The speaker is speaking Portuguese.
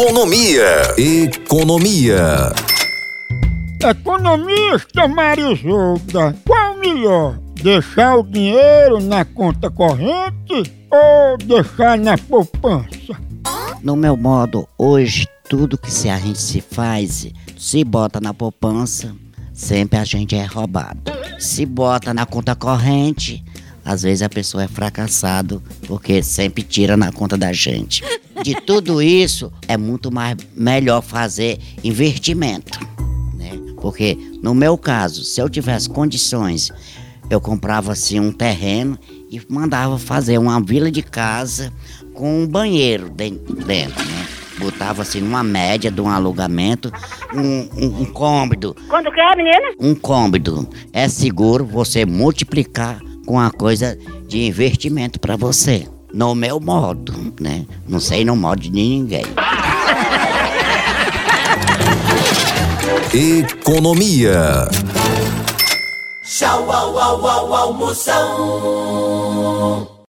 Economia. Economia. Economista Marisolda, qual melhor? Deixar o dinheiro na conta corrente ou deixar na poupança? No meu modo, hoje, tudo que se a gente se faz, se bota na poupança, sempre a gente é roubado. Se bota na conta corrente, às vezes a pessoa é fracassado porque sempre tira na conta da gente. De tudo isso, é muito mais melhor fazer investimento, né? Porque no meu caso, se eu tivesse condições, eu comprava assim um terreno e mandava fazer uma vila de casa com um banheiro dentro, dentro né? Botava assim numa média de um alugamento, um, um, um cômodo. Quando quer, menina? Um cômodo. É seguro você multiplicar com a coisa de investimento para você. No meu modo, né? Não sei no modo de ninguém. Economia. Tchau, au, au, au, almoção.